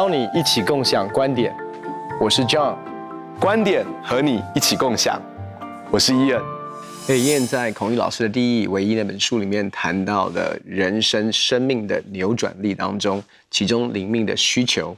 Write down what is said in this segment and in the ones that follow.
邀你一起共享观点，我是 John，观点和你一起共享，我是 Ian。哎，Ian 在孔毅老师的第一唯一那本书里面谈到的人生生命的扭转力当中，其中灵命的需求，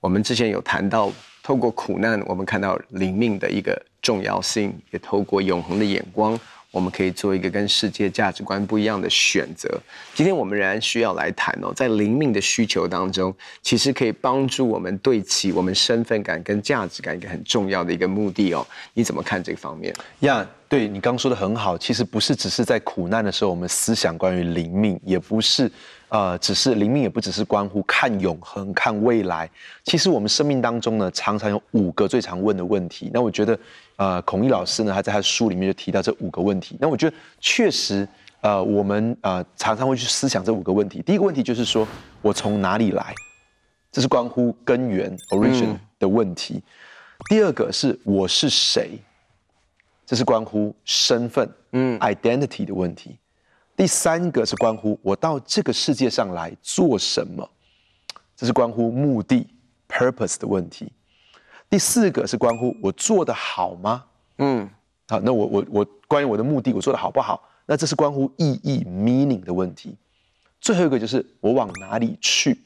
我们之前有谈到，透过苦难，我们看到灵命的一个重要性，也透过永恒的眼光。我们可以做一个跟世界价值观不一样的选择。今天我们仍然需要来谈哦，在灵命的需求当中，其实可以帮助我们对齐我们身份感跟价值感一个很重要的一个目的哦。你怎么看这个方面？呀，对，你刚说的很好。其实不是只是在苦难的时候，我们思想关于灵命，也不是呃，只是灵命，也不只是关乎看永恒、看未来。其实我们生命当中呢，常常有五个最常问的问题。那我觉得。呃，孔毅老师呢，他在他的书里面就提到这五个问题。那我觉得确实，呃，我们呃常常会去思想这五个问题。第一个问题就是说，我从哪里来？这是关乎根源 （origin） 的问题。嗯。第二个是我是谁？这是关乎身份嗯 （identity） 的问题。第三个是关乎我到这个世界上来做什么？这是关乎目的 （purpose） 的问题。第四个是关乎我做的好吗？嗯，好，那我我我关于我的目的，我做的好不好？那这是关乎意义 （meaning） 的问题。最后一个就是我往哪里去？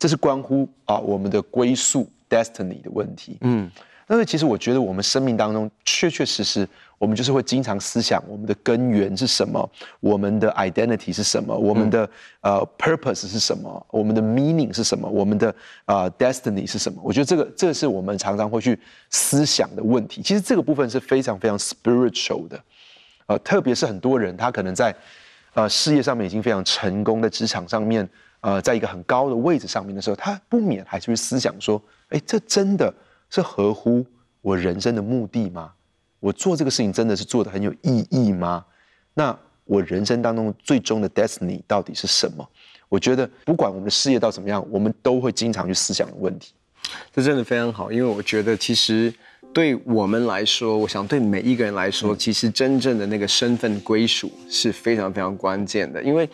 这是关乎啊我们的归宿 （destiny） 的问题。嗯。但是其实我觉得，我们生命当中确确实实，我们就是会经常思想我们的根源是什么，我们的 identity 是什么，我们的呃 purpose 是什么，我们的 meaning 是什么，我们的呃 destiny 是什么。我觉得这个这是我们常常会去思想的问题。其实这个部分是非常非常 spiritual 的，呃，特别是很多人他可能在呃事业上面已经非常成功，在职场上面呃在一个很高的位置上面的时候，他不免还是会思想说，哎，这真的。是合乎我人生的目的吗？我做这个事情真的是做的很有意义吗？那我人生当中最终的 destiny 到底是什么？我觉得不管我们的事业到怎么样，我们都会经常去思想的问题。这真的非常好，因为我觉得其实对我们来说，我想对每一个人来说，其实真正的那个身份归属是非常非常关键的。因为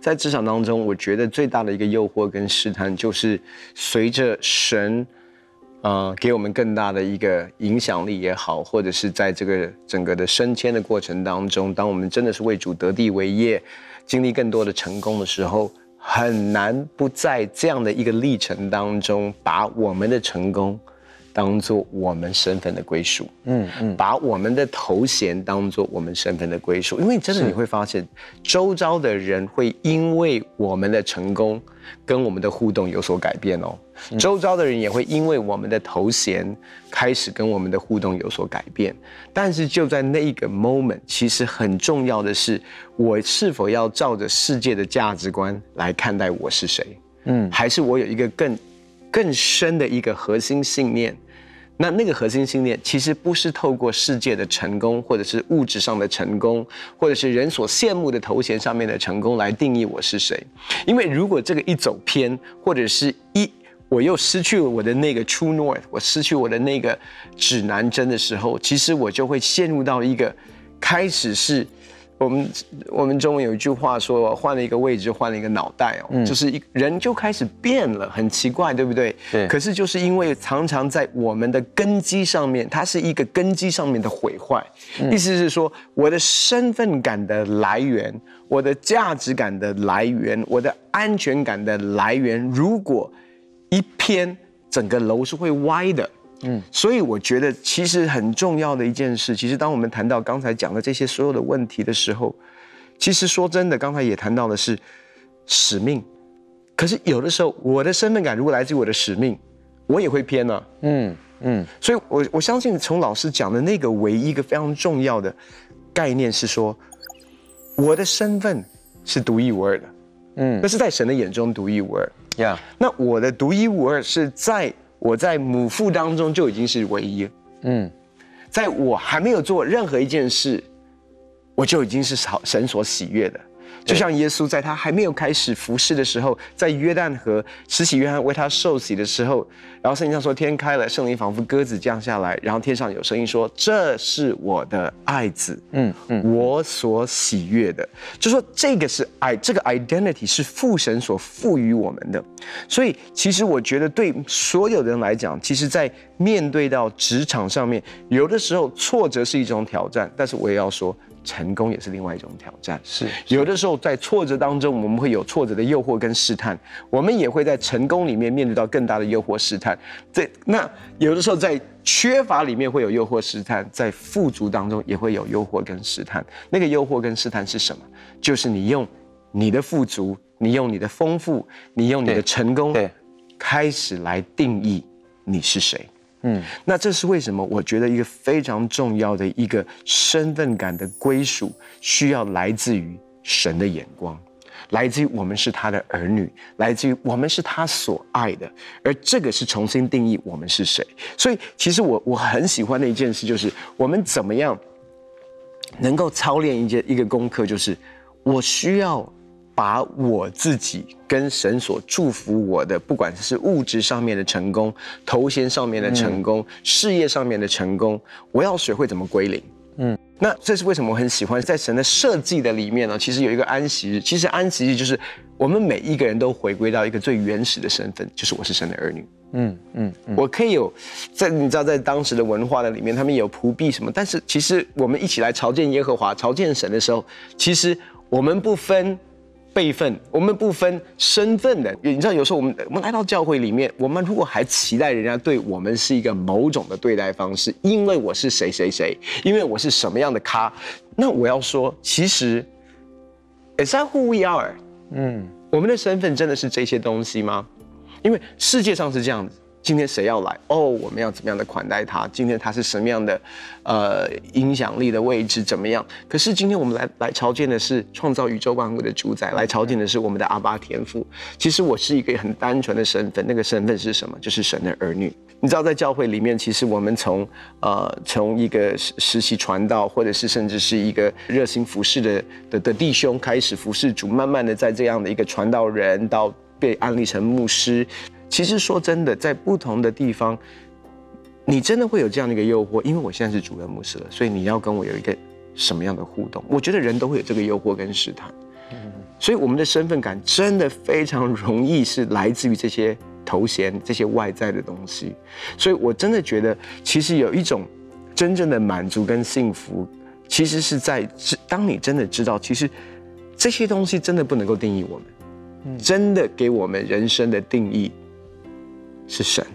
在职场当中，我觉得最大的一个诱惑跟试探，就是随着神。呃，给我们更大的一个影响力也好，或者是在这个整个的升迁的过程当中，当我们真的是为主得地为业，经历更多的成功的时候，很难不在这样的一个历程当中，把我们的成功。当做我们身份的归属，嗯嗯，把我们的头衔当做我们身份的归属，因为真的你会发现，周遭的人会因为我们的成功跟我们的互动有所改变哦，周遭的人也会因为我们的头衔开始跟我们的互动有所改变，但是就在那一个 moment，其实很重要的是，我是否要照着世界的价值观来看待我是谁，嗯，还是我有一个更。更深的一个核心信念，那那个核心信念其实不是透过世界的成功，或者是物质上的成功，或者是人所羡慕的头衔上面的成功来定义我是谁。因为如果这个一走偏，或者是一我又失去了我的那个 true north，我失去我的那个指南针的时候，其实我就会陷入到一个开始是。我们我们中文有一句话说，换了一个位置，换了一个脑袋哦，嗯、就是一人就开始变了，很奇怪，对不对？对。可是就是因为常常在我们的根基上面，它是一个根基上面的毁坏。嗯、意思是说，我的身份感的来源，我的价值感的来源，我的安全感的来源，如果一偏，整个楼是会歪的。嗯，所以我觉得其实很重要的一件事，其实当我们谈到刚才讲的这些所有的问题的时候，其实说真的，刚才也谈到的是使命。可是有的时候，我的身份感如果来自于我的使命，我也会偏啊。嗯嗯，所以我我相信从老师讲的那个唯一一个非常重要的概念是说，我的身份是独一无二的。嗯，那是在神的眼中独一无二。呀，那我的独一无二是在。我在母腹当中就已经是唯一，嗯，在我还没有做任何一件事，我就已经是神所喜悦的。就像耶稣在他还没有开始服侍的时候，在约旦河，慈禧约翰为他受洗的时候，然后圣经上说天开了，圣灵仿佛鸽子降下来，然后天上有声音说：“这是我的爱子，嗯嗯，我所喜悦的。”就说这个是爱，这个 identity 是父神所赋予我们的。所以其实我觉得对所有人来讲，其实在面对到职场上面，有的时候挫折是一种挑战，但是我也要说。成功也是另外一种挑战，是有的时候在挫折当中，我们会有挫折的诱惑跟试探，我们也会在成功里面面对到更大的诱惑试探。这那有的时候在缺乏里面会有诱惑试探，在富足当中也会有诱惑跟试探。那个诱惑跟试探是什么？就是你用你的富足，你用你的丰富，你用你的成功，对，开始来定义你是谁。嗯，那这是为什么？我觉得一个非常重要的一个身份感的归属，需要来自于神的眼光，来自于我们是他的儿女，来自于我们是他所爱的，而这个是重新定义我们是谁。所以，其实我我很喜欢的一件事就是，我们怎么样能够操练一件一个功课，就是我需要。把我自己跟神所祝福我的，不管是物质上面的成功、头衔上面的成功、嗯、事业上面的成功，我要学会怎么归零。嗯，那这是为什么我很喜欢在神的设计的里面呢？其实有一个安息日，其实安息日就是我们每一个人都回归到一个最原始的身份，就是我是神的儿女。嗯嗯，嗯，我可以有在你知道在当时的文化的里面，他们有仆婢什么，但是其实我们一起来朝见耶和华、朝见神的时候，其实我们不分。辈分，我们不分身份的。你知道，有时候我们我们来到教会里面，我们如果还期待人家对我们是一个某种的对待方式，因为我是谁谁谁，因为我是什么样的咖，那我要说，其实，Is that who we are？嗯，我们的身份真的是这些东西吗？因为世界上是这样子。今天谁要来？哦，我们要怎么样的款待他？今天他是什么样的，呃，影响力的位置怎么样？可是今天我们来来朝见的是创造宇宙万物的主宰，来朝见的是我们的阿爸天父。其实我是一个很单纯的身份，那个身份是什么？就是神的儿女。你知道，在教会里面，其实我们从呃从一个实实习传道，或者是甚至是一个热心服侍的的的弟兄开始服侍主，慢慢的在这样的一个传道人到被安立成牧师。其实说真的，在不同的地方，你真的会有这样的一个诱惑。因为我现在是主任牧师了，所以你要跟我有一个什么样的互动？我觉得人都会有这个诱惑跟试探。所以我们的身份感真的非常容易是来自于这些头衔、这些外在的东西。所以我真的觉得，其实有一种真正的满足跟幸福，其实是在当你真的知道，其实这些东西真的不能够定义我们，真的给我们人生的定义。是神。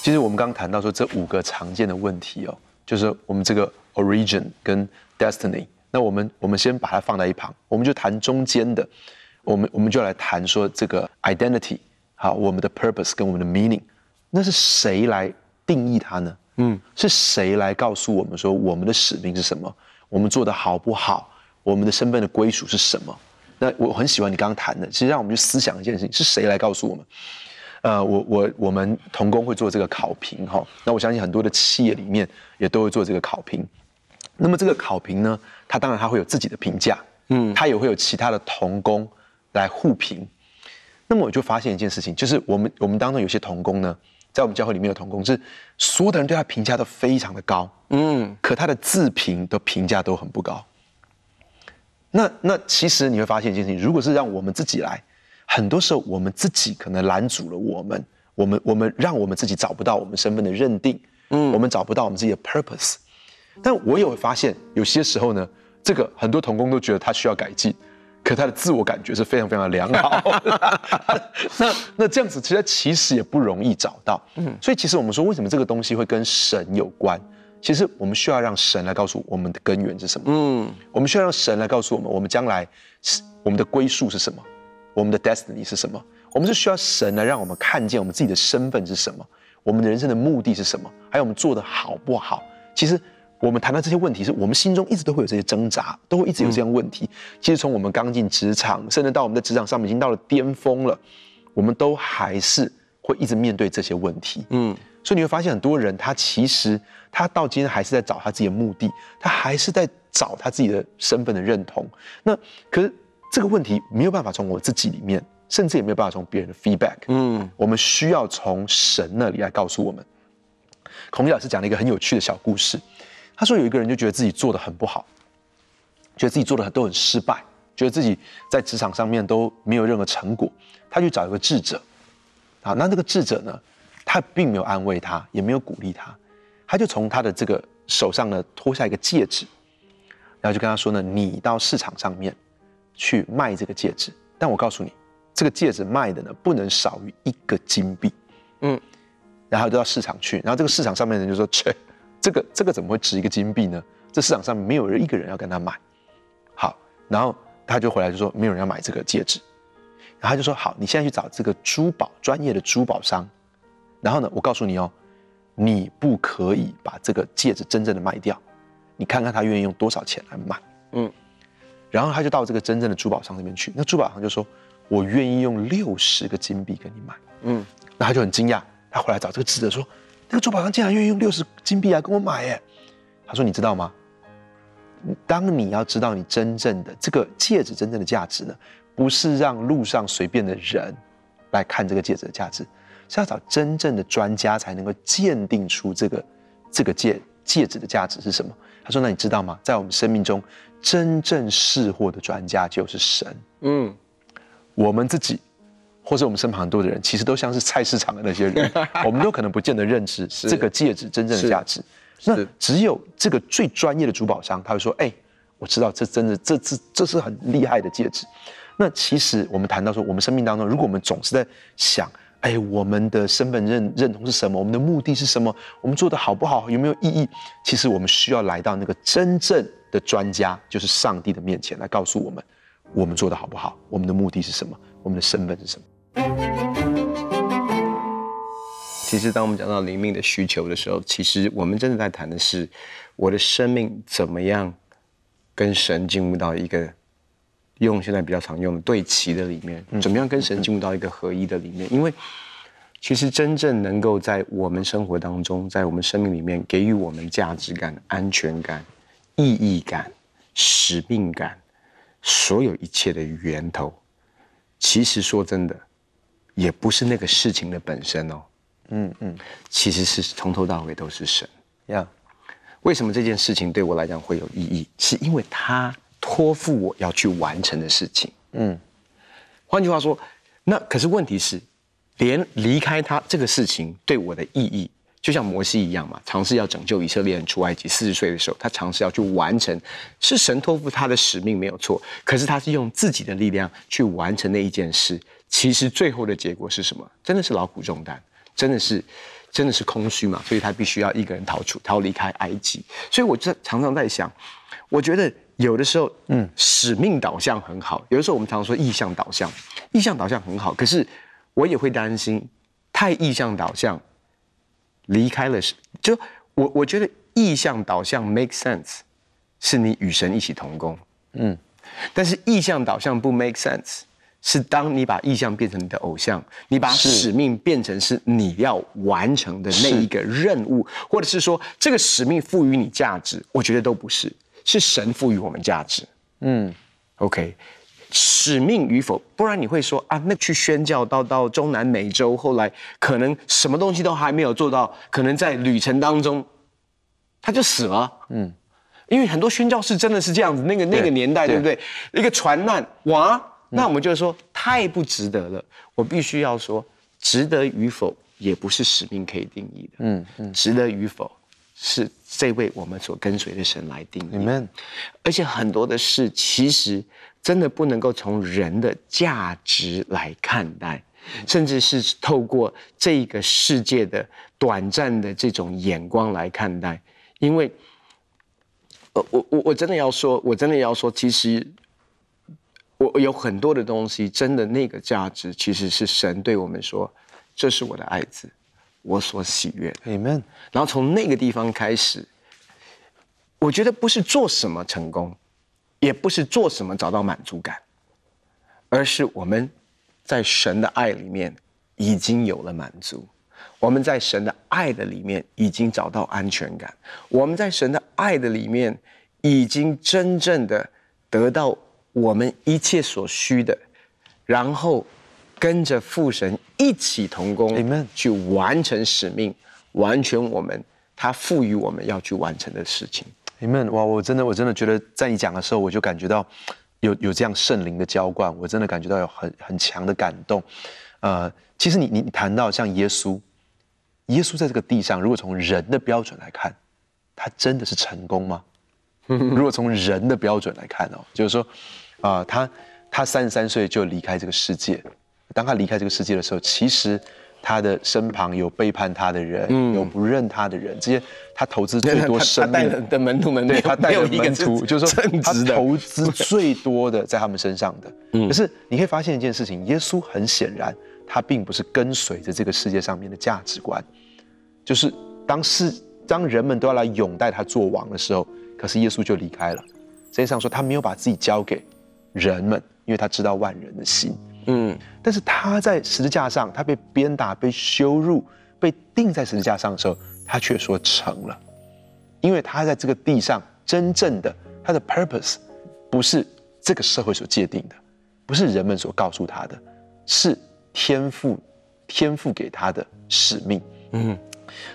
其实我们刚刚谈到说这五个常见的问题哦，就是我们这个 origin 跟 destiny。那我们我们先把它放在一旁，我们就谈中间的。我们我们就来谈说这个 identity，好，我们的 purpose 跟我们的 meaning，那是谁来定义它呢？嗯，是谁来告诉我们说我们的使命是什么？我们做的好不好？我们的身份的归属是什么？那我很喜欢你刚刚谈的，其实让我们去思想一件事情：是谁来告诉我们？呃，我我我们童工会做这个考评哈。那我相信很多的企业里面也都会做这个考评。那么这个考评呢，它当然它会有自己的评价，嗯，它也会有其他的童工来互评。那么我就发现一件事情，就是我们我们当中有些童工呢，在我们教会里面的童工，是所有的人对他评价都非常的高，嗯，可他的自评的评价都很不高。那那其实你会发现一件事情，如果是让我们自己来，很多时候我们自己可能拦阻了我们，我们我们让我们自己找不到我们身份的认定，嗯，我们找不到我们自己的 purpose。但我也会发现，有些时候呢，这个很多童工都觉得他需要改进，可他的自我感觉是非常非常良好。那那这样子，其实其实也不容易找到。嗯，所以其实我们说，为什么这个东西会跟神有关？其实我们需要让神来告诉我们的根源是什么。嗯，我们需要让神来告诉我们，我们将来是我们的归宿是什么，我们的 destiny 是什么。我们是需要神来让我们看见我们自己的身份是什么，我们的人生的目的是什么，还有我们做的好不好。其实我们谈到这些问题，是我们心中一直都会有这些挣扎，都会一直有这样问题。嗯，其实从我们刚进职场，甚至到我们的职场上面已经到了巅峰了，我们都还是会一直面对这些问题。嗯。所以你会发现，很多人他其实他到今天还是在找他自己的目的，他还是在找他自己的身份的认同。那可是这个问题没有办法从我自己里面，甚至也没有办法从别人的 feedback。嗯，我们需要从神那里来告诉我们。孔毅老师讲了一个很有趣的小故事，他说有一个人就觉得自己做的很不好，觉得自己做的都很失败，觉得自己在职场上面都没有任何成果，他去找一个智者。好，那这个智者呢，他并没有安慰他，也没有鼓励他，他就从他的这个手上呢脱下一个戒指，然后就跟他说呢：“你到市场上面去卖这个戒指，但我告诉你，这个戒指卖的呢不能少于一个金币。”嗯，然后就到市场去，然后这个市场上面的人就说：“切，这个这个怎么会值一个金币呢？这市场上没有人一个人要跟他买。”好，然后他就回来就说：“没有人要买这个戒指。”然后他就说：“好，你现在去找这个珠宝专业的珠宝商，然后呢，我告诉你哦，你不可以把这个戒指真正的卖掉，你看看他愿意用多少钱来买。”嗯，然后他就到这个真正的珠宝商那边去，那珠宝商就说：“我愿意用六十个金币跟你买。”嗯，那他就很惊讶，他回来找这个智者说：“那个珠宝商竟然愿意用六十金币来跟我买耶！”他说：“你知道吗？当你要知道你真正的这个戒指真正的价值呢？”不是让路上随便的人来看这个戒指的价值，是要找真正的专家才能够鉴定出这个这个戒戒指的价值是什么。他说：“那你知道吗？在我们生命中，真正识货的专家就是神。嗯，我们自己，或者我们身旁很多的人，其实都像是菜市场的那些人，我们都可能不见得认知这个戒指真正的价值。那只有这个最专业的珠宝商，他会说：‘哎，我知道这真的，这这这是很厉害的戒指。’那其实我们谈到说，我们生命当中，如果我们总是在想，哎，我们的身份认认同是什么？我们的目的是什么？我们做的好不好？有没有意义？其实我们需要来到那个真正的专家，就是上帝的面前，来告诉我们，我们做的好不好？我们的目的是什么？我们的身份是什么？其实，当我们讲到灵命的需求的时候，其实我们真的在谈的是，我的生命怎么样跟神进入到一个。用现在比较常用的对齐的里面，怎么样跟神进入到一个合一的里面？因为其实真正能够在我们生活当中，在我们生命里面给予我们价值感、安全感、意义感、使命感，所有一切的源头，其实说真的，也不是那个事情的本身哦。嗯嗯，其实是从头到尾都是神呀。为什么这件事情对我来讲会有意义？是因为他。托付我要去完成的事情，嗯，换句话说，那可是问题是，连离开他这个事情对我的意义，就像摩西一样嘛，尝试要拯救以色列人出埃及，四十岁的时候，他尝试要去完成，是神托付他的使命没有错，可是他是用自己的力量去完成那一件事，其实最后的结果是什么？真的是劳苦重担，真的是，真的是空虚嘛，所以他必须要一个人逃出，逃离开埃及，所以我就常常在想，我觉得。有的时候，嗯，使命导向很好。有的时候，我们常常说意向导向，意向导向很好。可是，我也会担心，太意向导向，离开了，就我我觉得意向导向 make sense，是你与神一起同工，嗯。但是意向导向不 make sense，是当你把意向变成你的偶像，你把使命变成是你要完成的那一个任务，或者是说这个使命赋予你价值，我觉得都不是。是神赋予我们价值，嗯，OK，使命与否，不然你会说啊，那去宣教到到中南美洲，后来可能什么东西都还没有做到，可能在旅程当中他就死了，嗯，因为很多宣教士真的是这样子，那个那个年代对，对不对？对一个船难哇，那我们就说太不值得了。我必须要说，值得与否也不是使命可以定义的，嗯嗯，值得与否。是这位我们所跟随的神来定义，Amen。而且很多的事其实真的不能够从人的价值来看待，甚至是透过这个世界的短暂的这种眼光来看待。因为，呃我我我真的要说，我真的要说，其实我有很多的东西，真的那个价值其实是神对我们说：“这是我的爱子。”我所喜悦，Amen。然后从那个地方开始，我觉得不是做什么成功，也不是做什么找到满足感，而是我们在神的爱里面已经有了满足，我们在神的爱的里面已经找到安全感，我们在神的爱的里面已经真正的得到我们一切所需的，然后跟着父神一起同工，Amen，去完成使命，完全我们他赋予我们要去完成的事情。Amen，哇，我真的我真的觉得在你讲的时候，我就感觉到有有这样圣灵的浇灌，我真的感觉到有很很强的感动。呃，其实你你谈到像耶稣，耶稣在这个地上，如果从人的标准来看，他真的是成功吗？如果从人的标准来看哦，就是说，啊、呃，他他三十三岁就离开这个世界。当他离开这个世界的时候，其实他的身旁有背叛他的人，嗯、有不认他的人，这些他投资 最多生命的的门徒们，对他带的门徒，就是说他的投资最多的在他们身上的。可是你可以发现一件事情，耶稣很显然他并不是跟随着这个世界上面的价值观，就是当世当人们都要来拥戴他做王的时候。可是耶稣就离开了，实际上说他没有把自己交给人们，因为他知道万人的心。嗯，但是他在十字架上，他被鞭打、被羞辱、被钉在十字架上的时候，他却说成了，因为他在这个地上真正的他的 purpose，不是这个社会所界定的，不是人们所告诉他的，是天赋天赋给他的使命。嗯。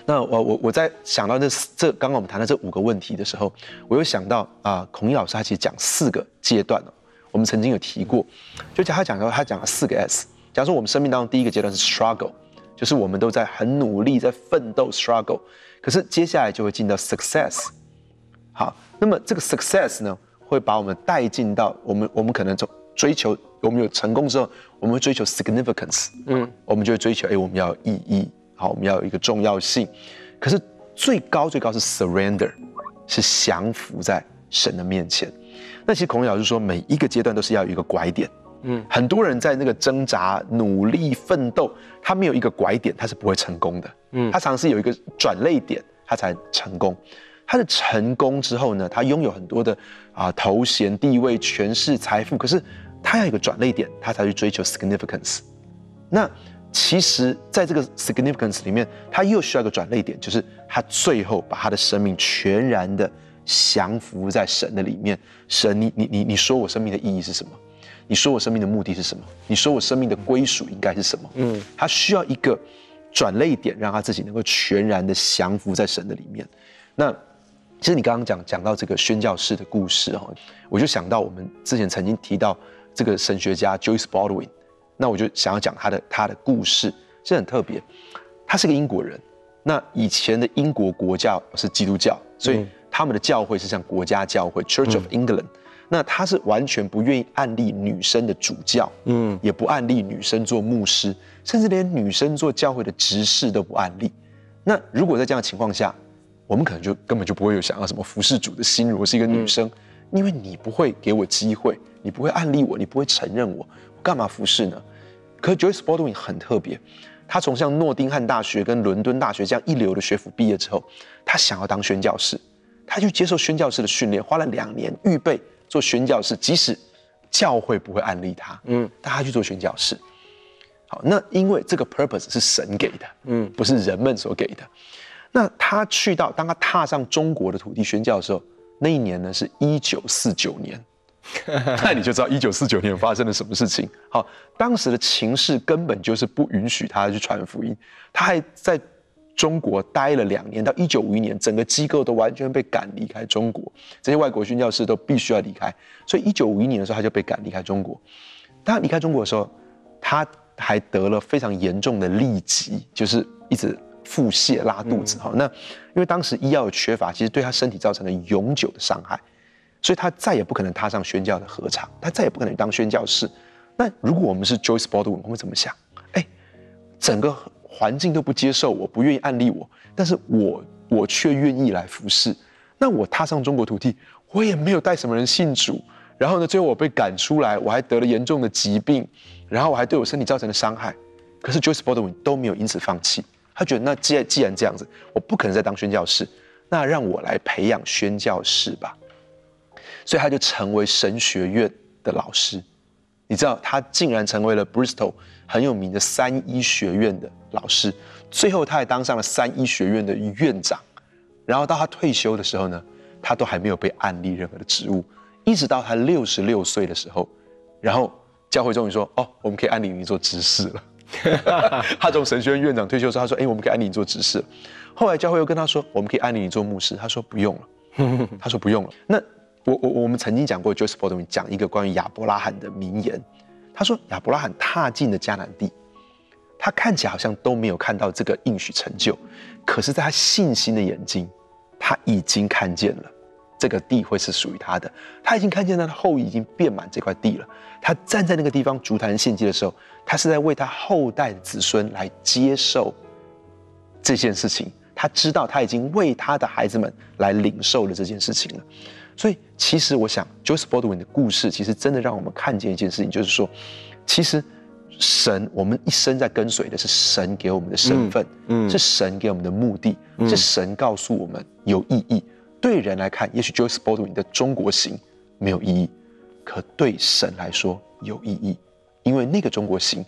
那我我我在想到这这刚刚我们谈到这五个问题的时候，我又想到啊、呃，孔毅老师他其实讲四个阶段哦，我们曾经有提过，就讲他讲到他讲了四个 S。假如说我们生命当中第一个阶段是 struggle，就是我们都在很努力在奋斗 struggle，可是接下来就会进到 success。好，那么这个 success 呢，会把我们带进到我们我们可能从追求我们有成功之后，我们会追求 significance，嗯，我们就会追求哎我们要有意义。好，我们要有一个重要性，可是最高最高是 surrender，是降服在神的面前。那其实孔老师说，每一个阶段都是要有一个拐点。嗯，很多人在那个挣扎、努力、奋斗，他没有一个拐点，他是不会成功的。嗯，他尝试有一个转捩点，他才成功。他的成功之后呢，他拥有很多的啊头衔、地位、权势、财富，可是他要有一个转捩点，他才去追求 significance。那其实，在这个 significance 里面，他又需要一个转捩点，就是他最后把他的生命全然的降服在神的里面。神，你你你你说我生命的意义是什么？你说我生命的目的是什么？你说我生命的归属应该是什么？嗯，他需要一个转捩点，让他自己能够全然的降服在神的里面。那其实你刚刚讲讲到这个宣教士的故事哈，我就想到我们之前曾经提到这个神学家 Joyce Baldwin。那我就想要讲他的他的故事，这很特别。他是个英国人，那以前的英国国教是基督教，所以他们的教会是像国家教会 Church of England。嗯。那他是完全不愿意案例女生的主教，嗯，也不案例女生做牧师，甚至连女生做教会的执事都不案例。那如果在这样的情况下，我们可能就根本就不会有想要什么服侍主的心。如果是一个女生，因为你不会给我机会，你不会案例我，你不会承认我。我干嘛服侍呢？可是 Joyce Baldwin 很特别，他从像诺丁汉大学跟伦敦大学这样一流的学府毕业之后，他想要当宣教士，他去接受宣教士的训练，花了两年预备做宣教士，即使教会不会安利他，嗯，但他去做宣教士。好，那因为这个 purpose 是神给的，嗯，不是人们所给的。那他去到，当他踏上中国的土地宣教的时候，那一年呢是一九四九年。那你就知道一九四九年发生了什么事情。好，当时的情势根本就是不允许他去传福音，他还在中国待了两年，到一九五一年，整个机构都完全被赶离开中国，这些外国宣教士都必须要离开。所以一九五一年的时候，他就被赶离开中国。当他离开中国的时候，他还得了非常严重的痢疾，就是一直腹泻、拉肚子。好，那因为当时医药的缺乏，其实对他身体造成了永久的伤害。所以他再也不可能踏上宣教的禾场，他再也不可能当宣教士。那如果我们是 Joyce Baldwin，我会怎么想？哎，整个环境都不接受我，不愿意按立我，但是我我却愿意来服侍。那我踏上中国土地，我也没有带什么人信主。然后呢，最后我被赶出来，我还得了严重的疾病，然后我还对我身体造成了伤害。可是 Joyce Baldwin 都没有因此放弃。他觉得，那既然既然这样子，我不可能再当宣教士，那让我来培养宣教士吧。所以他就成为神学院的老师，你知道，他竟然成为了 Bristol 很有名的三一学院的老师，最后他还当上了三一学院的院长。然后到他退休的时候呢，他都还没有被安立任何的职务，一直到他六十六岁的时候，然后教会终于说：“哦，我们可以安立你做执事了。”他从神学院院长退休之后，他说：“哎，我们可以安立你做执事。”后来教会又跟他说：“我们可以安立你做牧师。”他说：“不用了。”他说：“不用了。”那我我我们曾经讲过，Joseph Baldwin 讲一个关于亚伯拉罕的名言，他说：“亚伯拉罕踏进了迦南地，他看起来好像都没有看到这个应许成就，可是，在他信心的眼睛，他已经看见了这个地会是属于他的。他已经看见他的后裔已经遍满这块地了。他站在那个地方筑坛献祭的时候，他是在为他后代子孙来接受这件事情。他知道他已经为他的孩子们来领受了这件事情了。”所以，其实我想，Joseph Baldwin 的故事，其实真的让我们看见一件事情，就是说，其实神，我们一生在跟随的是神给我们的身份，嗯，嗯，是神给我们的目的，嗯，是神告诉我们有意义。对人来看，也许 Joseph Baldwin 的中国行没有意义，可对神来说有意义，因为那个中国行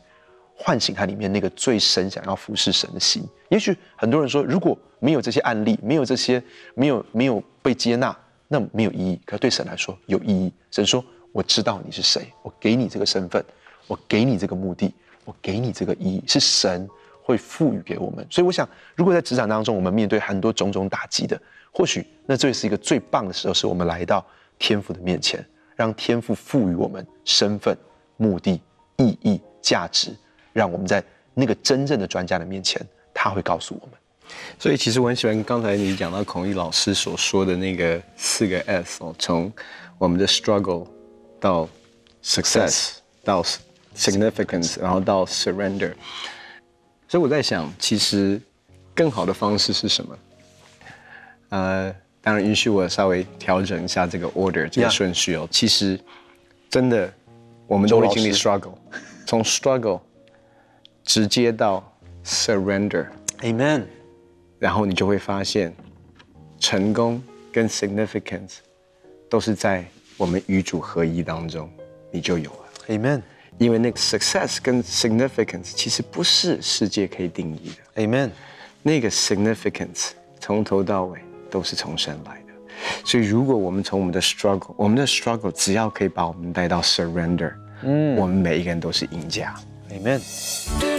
唤醒他里面那个最深想要服侍神的心。也许很多人说，如果没有这些案例，没有这些，没有没有被接纳。那没有意义，可对神来说有意义。神说：“我知道你是谁，我给你这个身份，我给你这个目的，我给你这个意义，是神会赋予给我们。”所以，我想，如果在职场当中，我们面对很多种种打击的，或许那这是一个最棒的时候，是我们来到天父的面前，让天父赋予我们身份、目的、意义、价值，让我们在那个真正的专家的面前，他会告诉我们。所以其实我很喜欢刚才你讲到孔毅老师所说的那个四个 S 哦，从我们的 struggle 到 success 到 significance，然后到 surrender。所以我在想，其实更好的方式是什么？呃，当然允许我稍微调整一下这个 order 这个顺序哦。其实真的，我们都会经历 struggle，从 struggle 直接到 surrender。Amen。然后你就会发现，成功跟 significance 都是在我们与主合一当中，你就有了。Amen。因为那个 success 跟 significance 其实不是世界可以定义的。Amen。那个 significance 从头到尾都是从神来的。所以如果我们从我们的 struggle，我们的 struggle 只要可以把我们带到 surrender，嗯，我们每一个人都是赢家。Amen。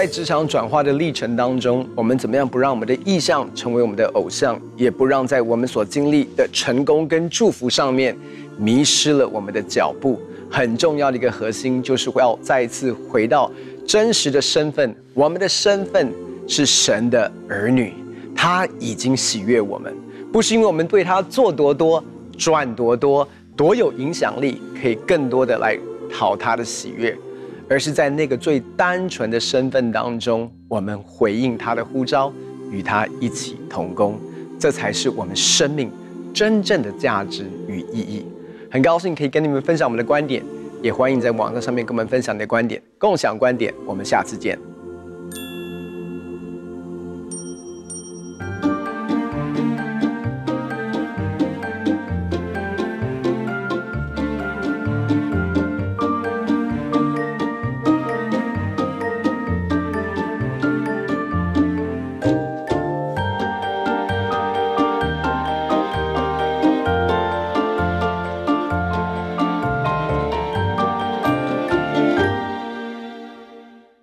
在职场转化的历程当中，我们怎么样不让我们的意象成为我们的偶像，也不让在我们所经历的成功跟祝福上面迷失了我们的脚步？很重要的一个核心就是要再次回到真实的身份。我们的身份是神的儿女，他已经喜悦我们，不是因为我们对他做多多、赚多多、多有影响力，可以更多的来讨他的喜悦。而是在那个最单纯的身份当中，我们回应他的呼召，与他一起同工，这才是我们生命真正的价值与意义。很高兴可以跟你们分享我们的观点，也欢迎在网站上面跟我们分享你的观点，共享观点。我们下次见。